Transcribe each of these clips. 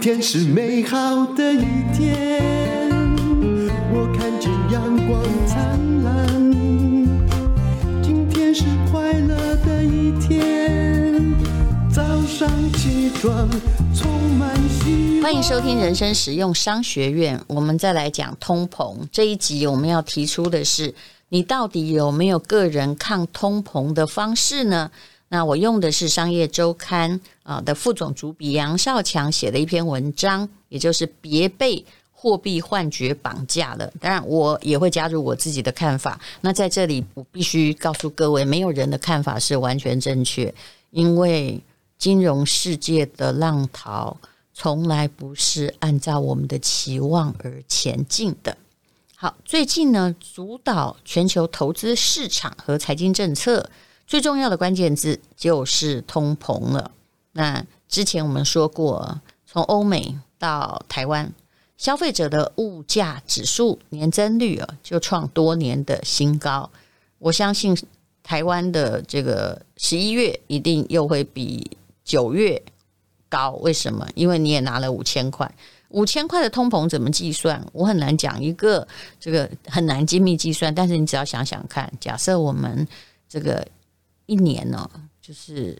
天是美好的一天，我看见阳光灿烂。今天是快乐的一天，早上起床充满希望。欢迎收听人生实用商学院。我们再来讲通膨这一集，我们要提出的是：你到底有没有个人抗通膨的方式呢？那我用的是《商业周刊》啊的副总主笔杨少强写的一篇文章，也就是别被货币幻觉绑架了。当然，我也会加入我自己的看法。那在这里，我必须告诉各位，没有人的看法是完全正确，因为金融世界的浪淘从来不是按照我们的期望而前进的。好，最近呢，主导全球投资市场和财经政策。最重要的关键字就是通膨了。那之前我们说过，从欧美到台湾，消费者的物价指数年增率啊，就创多年的新高。我相信台湾的这个十一月一定又会比九月高。为什么？因为你也拿了五千块，五千块的通膨怎么计算？我很难讲一个这个很难精密计算。但是你只要想想看，假设我们这个。一年呢，就是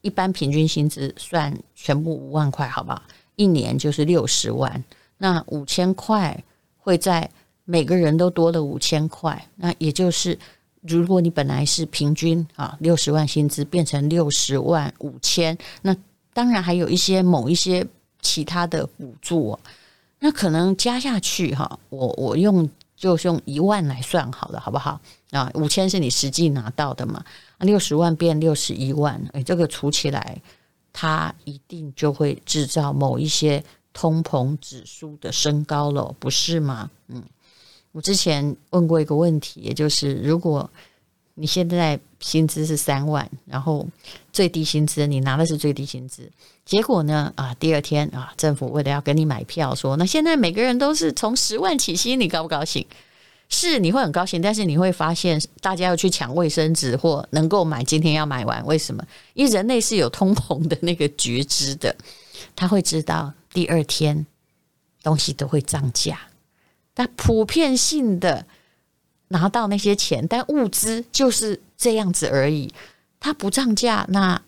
一般平均薪资算全部五万块，好不好？一年就是六十万，那五千块会在每个人都多了五千块，那也就是如果你本来是平均啊六十万薪资变成六十万五千，那当然还有一些某一些其他的补助，那可能加下去哈，我我用就用一万来算好了，好不好？啊，五千是你实际拿到的嘛？六十万变六十一万，哎，这个除起来，它一定就会制造某一些通膨指数的升高了，不是吗？嗯，我之前问过一个问题，也就是如果你现在薪资是三万，然后最低薪资你拿的是最低薪资，结果呢，啊，第二天啊，政府为了要给你买票，说那现在每个人都是从十万起薪，你高不高兴？是你会很高兴，但是你会发现大家要去抢卫生纸或能够买，今天要买完。为什么？因为人类是有通膨的那个觉知的，他会知道第二天东西都会涨价。但普遍性的拿到那些钱，但物资就是这样子而已。它不涨价，那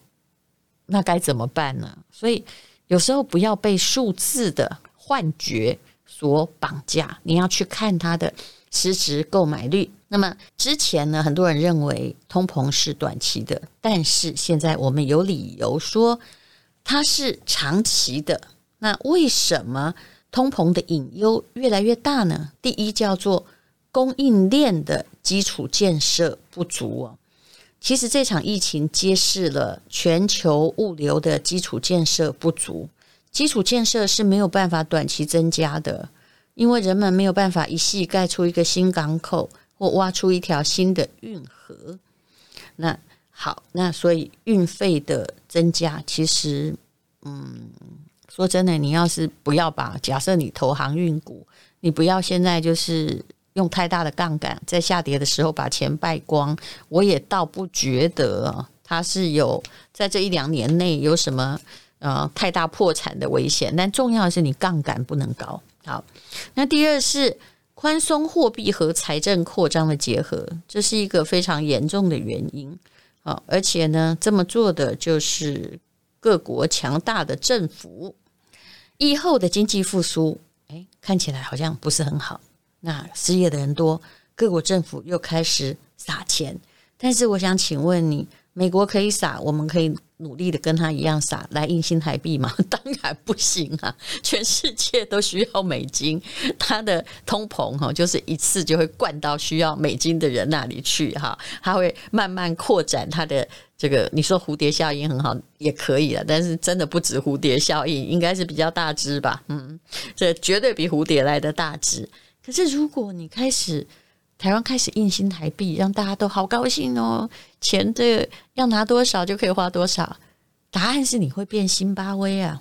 那该怎么办呢？所以有时候不要被数字的幻觉所绑架，你要去看它的。实质购买率。那么之前呢，很多人认为通膨是短期的，但是现在我们有理由说它是长期的。那为什么通膨的隐忧越来越大呢？第一叫做供应链的基础建设不足哦。其实这场疫情揭示了全球物流的基础建设不足，基础建设是没有办法短期增加的。因为人们没有办法一夕盖出一个新港口或挖出一条新的运河，那好，那所以运费的增加，其实，嗯，说真的，你要是不要把假设你投航运股，你不要现在就是用太大的杠杆，在下跌的时候把钱败光，我也倒不觉得它是有在这一两年内有什么呃太大破产的危险，但重要的是你杠杆不能高。好，那第二是宽松货币和财政扩张的结合，这是一个非常严重的原因。好，而且呢，这么做的就是各国强大的政府。疫后的经济复苏，哎，看起来好像不是很好。那失业的人多，各国政府又开始撒钱。但是我想请问你，美国可以撒，我们可以。努力的跟他一样撒来印新台币吗？当然不行啊！全世界都需要美金，它的通膨哈，就是一次就会灌到需要美金的人那里去哈，它会慢慢扩展它的这个。你说蝴蝶效应很好，也可以了，但是真的不止蝴蝶效应，应该是比较大只吧？嗯，这绝对比蝴蝶来的大只。可是如果你开始。台湾开始印新台币，让大家都好高兴哦！钱这个要拿多少就可以花多少。答案是你会变辛巴威啊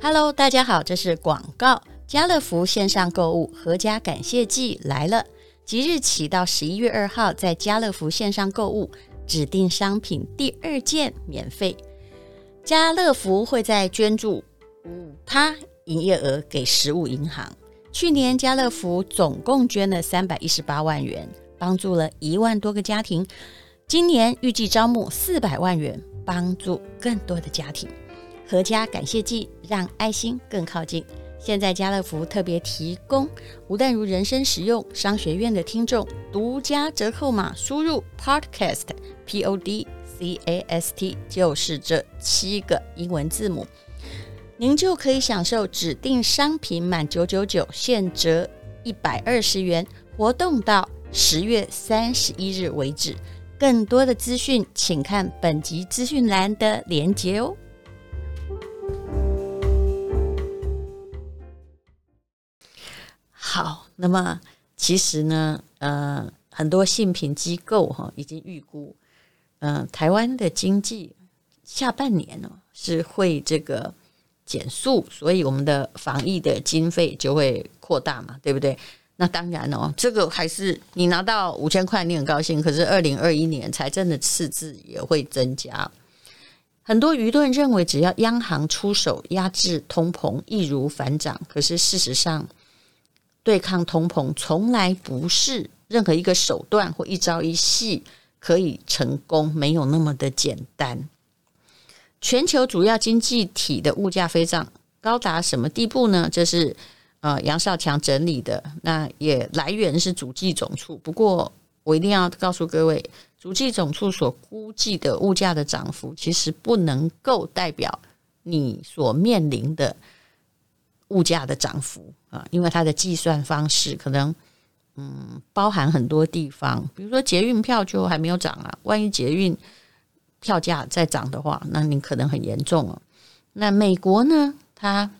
！Hello，大家好，这是广告。家乐福线上购物合家感谢季来了，即日起到十一月二号，在家乐福线上购物，指定商品第二件免费。家乐福会在捐助五趴营业额给食物银行。去年家乐福总共捐了三百一十八万元，帮助了一万多个家庭。今年预计招募四百万元，帮助更多的家庭。合家感谢季，让爱心更靠近。现在家乐福特别提供吴淡如人生实用商学院的听众独家折扣码，输入 podcast p o d c a s t 就是这七个英文字母，您就可以享受指定商品满九九九现折一百二十元，活动到十月三十一日为止。更多的资讯，请看本集资讯栏的连接哦。好，那么其实呢，呃，很多信评机构哈已经预估，嗯、台湾的经济下半年呢是会这个减速，所以我们的防疫的经费就会扩大嘛，对不对？那当然哦，这个还是你拿到五千块，你很高兴，可是二零二一年财政的赤字也会增加。很多舆论认为，只要央行出手压制通膨，易如反掌。可是事实上，对抗通膨从来不是任何一个手段或一朝一夕可以成功，没有那么的简单。全球主要经济体的物价飞涨高达什么地步呢？这是呃杨少强整理的，那也来源是主计总处。不过我一定要告诉各位，主计总处所估计的物价的涨幅，其实不能够代表你所面临的。物价的涨幅啊，因为它的计算方式可能嗯包含很多地方，比如说捷运票就还没有涨啊，万一捷运票价再涨的话，那你可能很严重哦。那美国呢，它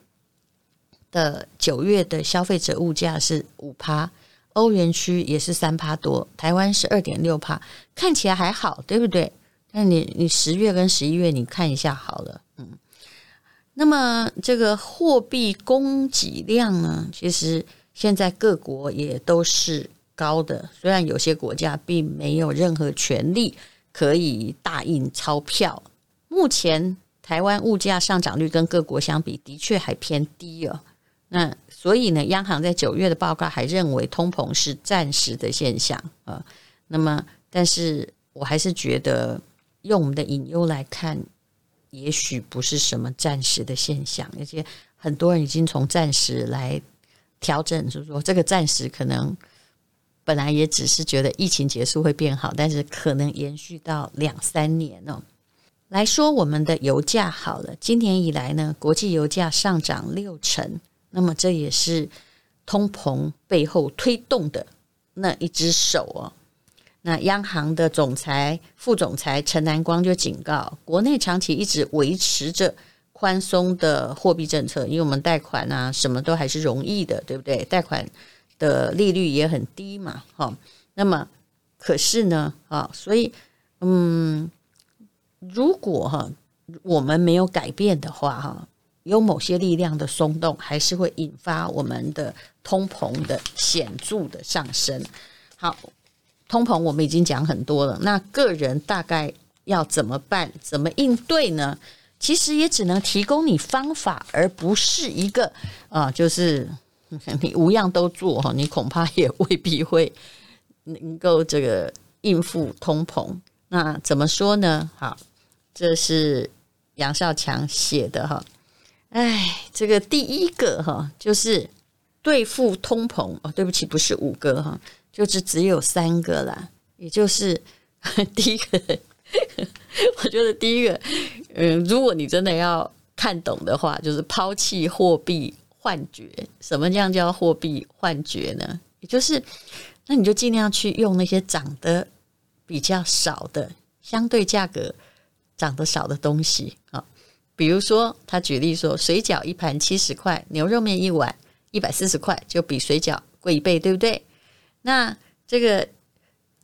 的九月的消费者物价是五趴，欧元区也是三趴多，台湾是二点六趴，看起来还好，对不对？那你你十月跟十一月你看一下好了，嗯。那么这个货币供给量呢，其实现在各国也都是高的，虽然有些国家并没有任何权利可以大印钞票。目前台湾物价上涨率跟各国相比，的确还偏低哦。那所以呢，央行在九月的报告还认为通膨是暂时的现象啊。那么，但是我还是觉得用我们的隐忧来看。也许不是什么暂时的现象，而且很多人已经从暂时来调整，就是说这个暂时可能本来也只是觉得疫情结束会变好，但是可能延续到两三年哦。来说我们的油价好了，今年以来呢，国际油价上涨六成，那么这也是通膨背后推动的那一只手哦。那央行的总裁、副总裁陈南光就警告，国内长期一直维持着宽松的货币政策，因为我们贷款啊，什么都还是容易的，对不对？贷款的利率也很低嘛，哈。那么，可是呢，啊，所以，嗯，如果哈我们没有改变的话，哈，有某些力量的松动，还是会引发我们的通膨的显著的上升。好。通膨我们已经讲很多了，那个人大概要怎么办？怎么应对呢？其实也只能提供你方法，而不是一个啊，就是 你五样都做哈，你恐怕也未必会 能够这个应付通膨。那怎么说呢？好，这是杨少强写的哈。哎，这个第一个哈，就是对付通膨哦，对不起，不是五个哈。就是只有三个啦，也就是 第一个，我觉得第一个，嗯，如果你真的要看懂的话，就是抛弃货币幻觉。什么样叫货币幻觉呢？也就是，那你就尽量去用那些涨得比较少的，相对价格涨得少的东西啊。比如说，他举例说，水饺一盘七十块，牛肉面一碗一百四十块，就比水饺贵一倍，对不对？那这个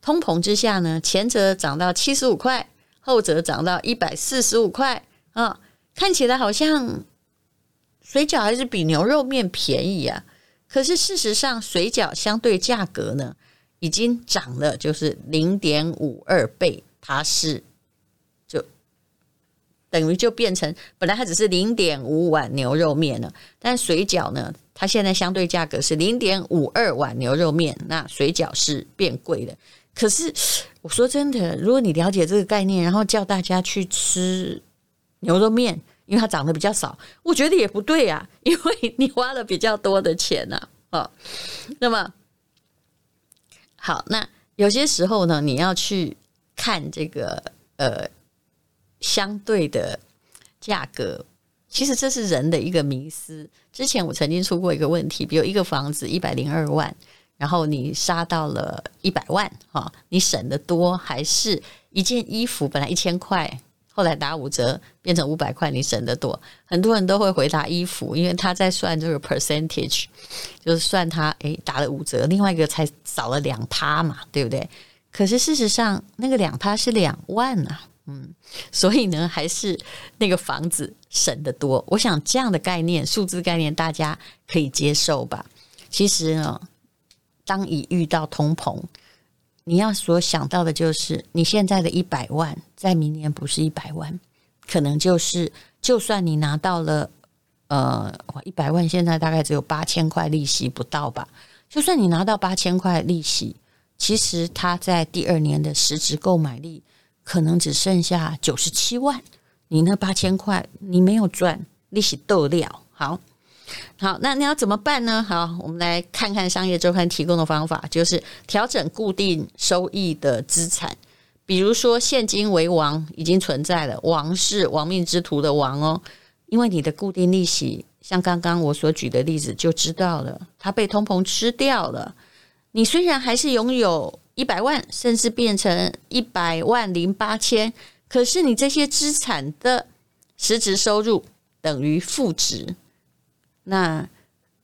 通膨之下呢，前者涨到七十五块，后者涨到一百四十五块啊，看起来好像水饺还是比牛肉面便宜啊。可是事实上，水饺相对价格呢，已经涨了，就是零点五二倍，它是就等于就变成本来它只是零点五碗牛肉面了，但水饺呢，它现在相对价格是零点五二碗牛肉面，那水饺是变贵的。可是我说真的，如果你了解这个概念，然后叫大家去吃牛肉面，因为它涨得比较少，我觉得也不对啊，因为你花了比较多的钱呐，啊，那么好，那有些时候呢，你要去看这个呃相对的价格，其实这是人的一个迷思。之前我曾经出过一个问题，比如一个房子一百零二万。然后你杀到了一百万，哈，你省得多，还是一件衣服本来一千块，后来打五折变成五百块，你省得多？很多人都会回答衣服，因为他在算这个 percentage，就是算他诶打了五折，另外一个才少了两趴嘛，对不对？可是事实上那个两趴是两万啊，嗯，所以呢，还是那个房子省得多。我想这样的概念，数字概念，大家可以接受吧？其实呢。当一遇到通膨，你要所想到的就是，你现在的一百万，在明年不是一百万，可能就是，就算你拿到了，呃，一百万，现在大概只有八千块利息不到吧？就算你拿到八千块利息，其实它在第二年的实质购买力可能只剩下九十七万，你那八千块你没有赚，利息逗了，好。好，那你要怎么办呢？好，我们来看看商业周刊提供的方法，就是调整固定收益的资产，比如说现金为王已经存在了，王是亡命之徒的王哦，因为你的固定利息，像刚刚我所举的例子就知道了，它被通膨吃掉了。你虽然还是拥有一百万，甚至变成一百万零八千，可是你这些资产的实质收入等于负值。那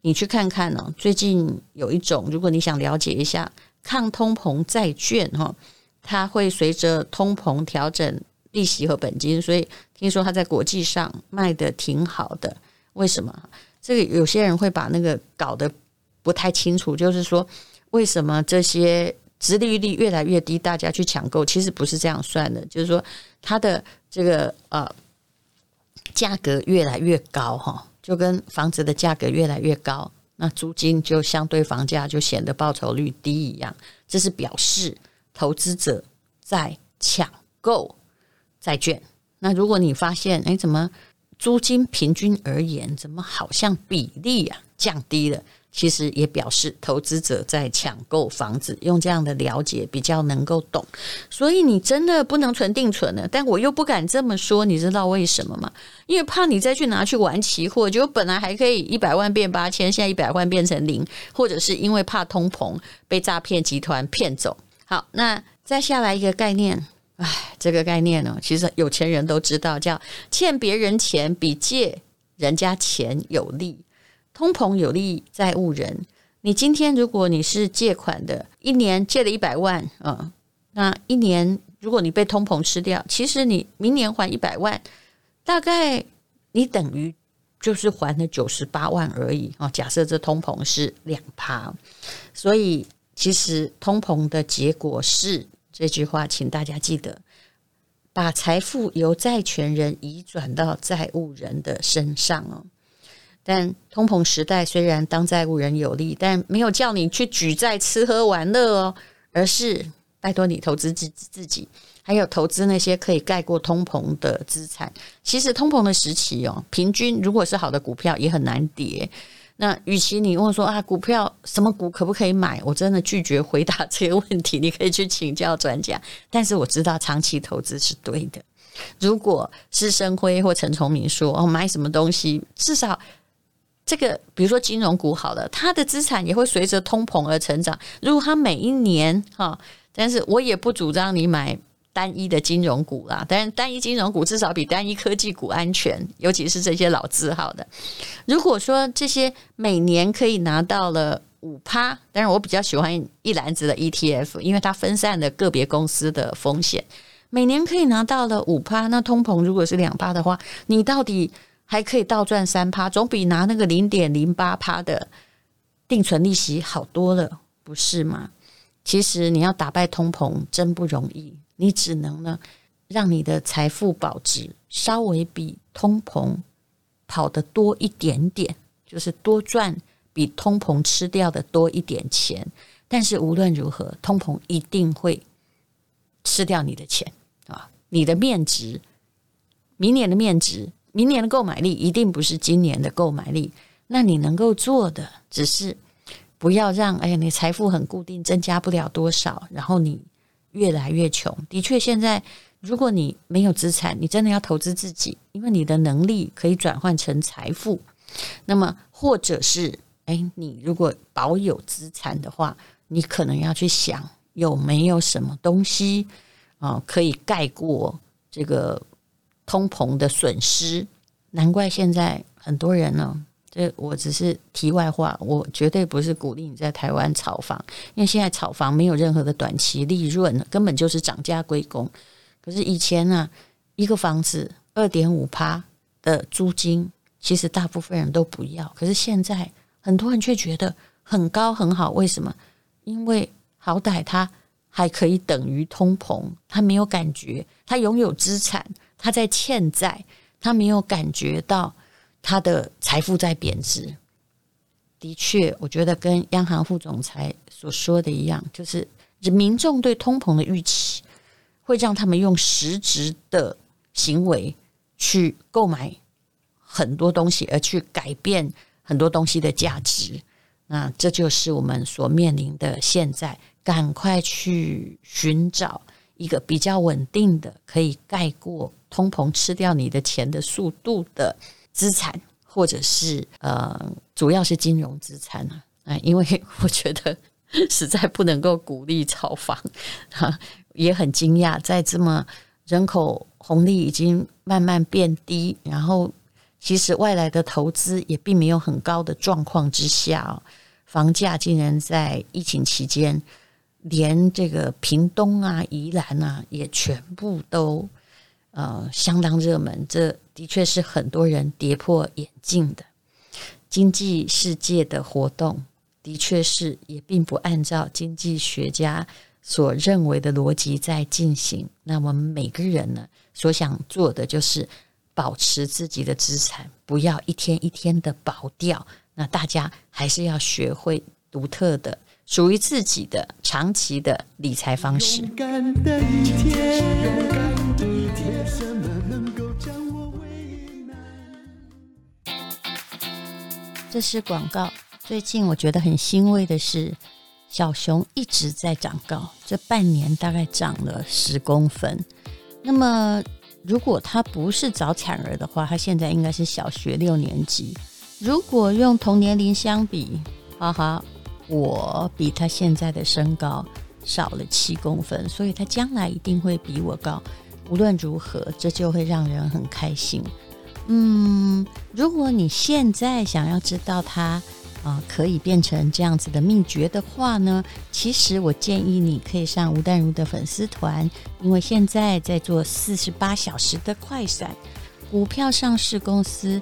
你去看看呢？最近有一种，如果你想了解一下抗通膨债券哈，它会随着通膨调整利息和本金，所以听说它在国际上卖得挺好的。为什么？这个有些人会把那个搞得不太清楚，就是说为什么这些殖利率越来越低，大家去抢购？其实不是这样算的，就是说它的这个呃价格越来越高哈。就跟房子的价格越来越高，那租金就相对房价就显得报酬率低一样。这是表示投资者在抢购债券。那如果你发现，哎，怎么租金平均而言，怎么好像比例啊降低了？其实也表示投资者在抢购房子，用这样的了解比较能够懂。所以你真的不能存定存了，但我又不敢这么说，你知道为什么吗？因为怕你再去拿去玩期货，就本来还可以一百万变八千，现在一百万变成零，或者是因为怕通膨被诈骗集团骗走。好，那再下来一个概念，唉，这个概念呢，其实有钱人都知道，叫欠别人钱比借人家钱有利。通膨有利债务人，你今天如果你是借款的，一年借了一百万啊、那一年如果你被通膨吃掉，其实你明年还一百万，大概你等于就是还了九十八万而已啊。假设这通膨是两趴，所以其实通膨的结果是这句话，请大家记得，把财富由债权人移转到债务人的身上哦。但通膨时代虽然当债务人有利，但没有叫你去举债吃喝玩乐哦，而是拜托你投资自自己，还有投资那些可以盖过通膨的资产。其实通膨的时期哦，平均如果是好的股票也很难跌。那与其你问说啊，股票什么股可不可以买？我真的拒绝回答这个问题。你可以去请教专家，但是我知道长期投资是对的。如果施升辉或陈崇明说哦，买什么东西至少。这个比如说金融股好了，它的资产也会随着通膨而成长。如果它每一年哈，但是我也不主张你买单一的金融股啦。但是单一金融股至少比单一科技股安全，尤其是这些老字号的。如果说这些每年可以拿到了五趴，但是我比较喜欢一篮子的 ETF，因为它分散了个别公司的风险。每年可以拿到了五趴，那通膨如果是两趴的话，你到底？还可以倒赚三趴，总比拿那个零点零八趴的定存利息好多了，不是吗？其实你要打败通膨真不容易，你只能呢让你的财富保值稍微比通膨跑得多一点点，就是多赚比通膨吃掉的多一点钱。但是无论如何，通膨一定会吃掉你的钱啊！你的面值，明年的面值，明年的购买力一定不是今年的购买力。那你能够做的，只是不要让哎呀，你财富很固定，增加不了多少，然后你越来越穷。的确，现在如果你没有资产，你真的要投资自己，因为你的能力可以转换成财富。那么，或者是哎，你如果保有资产的话，你可能要去想有没有什么东西啊，可以盖过这个通膨的损失。难怪现在很多人呢。这我只是题外话，我绝对不是鼓励你在台湾炒房，因为现在炒房没有任何的短期利润，根本就是涨价归公。可是以前呢、啊，一个房子二点五趴的租金，其实大部分人都不要。可是现在很多人却觉得很高很好，为什么？因为好歹他还可以等于通膨，他没有感觉，他拥有资产，他在欠债，他没有感觉到。他的财富在贬值，的确，我觉得跟央行副总裁所说的一样，就是民众对通膨的预期会让他们用实质的行为去购买很多东西，而去改变很多东西的价值。那这就是我们所面临的现在，赶快去寻找一个比较稳定的，可以盖过通膨吃掉你的钱的速度的。资产，或者是呃，主要是金融资产啊，啊，因为 我觉得 实在不能够鼓励炒房，哈，也很惊讶，在这么人口红利已经慢慢变低，然后其实外来的投资也并没有很高的状况之下，房价竟然在疫情期间，连这个屏东啊、宜兰啊，也全部都。呃，相当热门，这的确是很多人跌破眼镜的经济世界的活动，的确是也并不按照经济学家所认为的逻辑在进行。那我们每个人呢，所想做的就是保持自己的资产，不要一天一天的保掉。那大家还是要学会独特的、属于自己的长期的理财方式。这是广告。最近我觉得很欣慰的是，小熊一直在长高，这半年大概长了十公分。那么，如果他不是早产儿的话，他现在应该是小学六年级。如果用同年龄相比，哈哈，我比他现在的身高少了七公分，所以他将来一定会比我高。无论如何，这就会让人很开心。嗯，如果你现在想要知道他啊、可以变成这样子的秘诀的话呢，其实我建议你可以上吴淡如的粉丝团，因为现在在做四十八小时的快闪，股票上市公司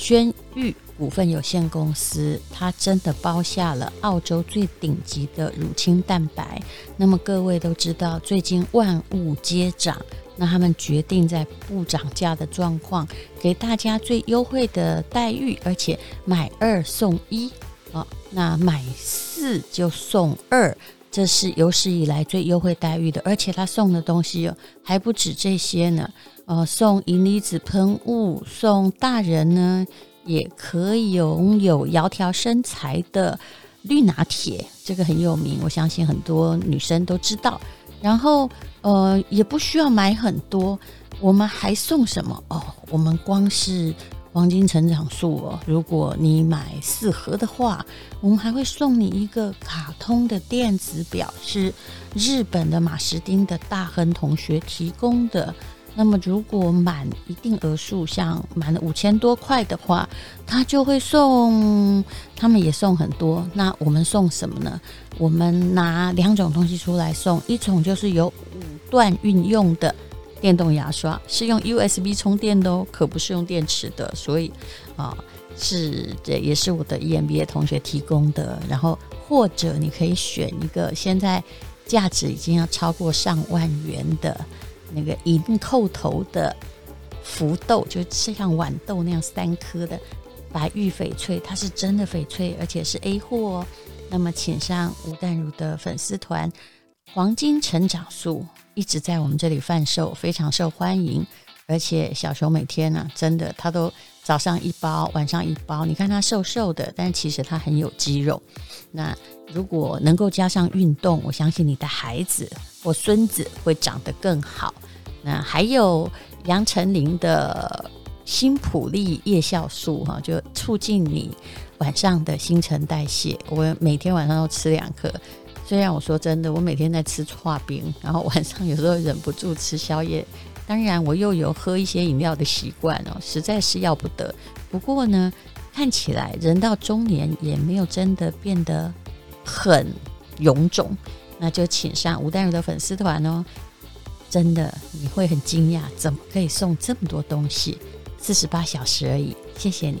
轩誉股份有限公司，它真的包下了澳洲最顶级的乳清蛋白。那么各位都知道，最近万物皆涨。那他们决定在不涨价的状况，给大家最优惠的待遇，而且买二送一好，那买四就送二，这是有史以来最优惠待遇的。而且他送的东西还不止这些呢，呃，送银离子喷雾，送大人呢也可以拥有窈窕身材的绿拿铁，这个很有名，我相信很多女生都知道。然后，呃，也不需要买很多，我们还送什么哦？我们光是黄金成长素哦，如果你买四盒的话，我们还会送你一个卡通的电子表，是日本的马士丁的大亨同学提供的。那么，如果满一定额数，像满了五千多块的话，他就会送，他们也送很多。那我们送什么呢？我们拿两种东西出来送，一种就是有五段运用的电动牙刷，是用 USB 充电的哦，可不是用电池的。所以啊，是这也是我的 EMBA 同学提供的。然后或者你可以选一个现在价值已经要超过上万元的。那个银扣头的福豆，就是像豌豆那样三颗的白玉翡翠，它是真的翡翠，而且是 A 货哦。那么，请上吴淡如的粉丝团，黄金成长素一直在我们这里贩售，非常受欢迎。而且小熊每天呢、真的他都早上一包，晚上一包。你看他瘦瘦的，但其实他很有肌肉。那如果能够加上运动，我相信你的孩子我孙子会长得更好。那还有杨丞琳的新普利叶酵素哈，就促进你晚上的新陈代谢。我每天晚上都吃两颗。虽然我说真的，我每天在吃剉冰，然后晚上有时候忍不住吃宵夜。当然，我又有喝一些饮料的习惯哦，实在是要不得。不过呢，看起来人到中年也没有真的变得很臃肿，那就请上吴淡如的粉丝团哦。真的你会很惊讶，怎么可以送这么多东西？四十八小时而已，谢谢你。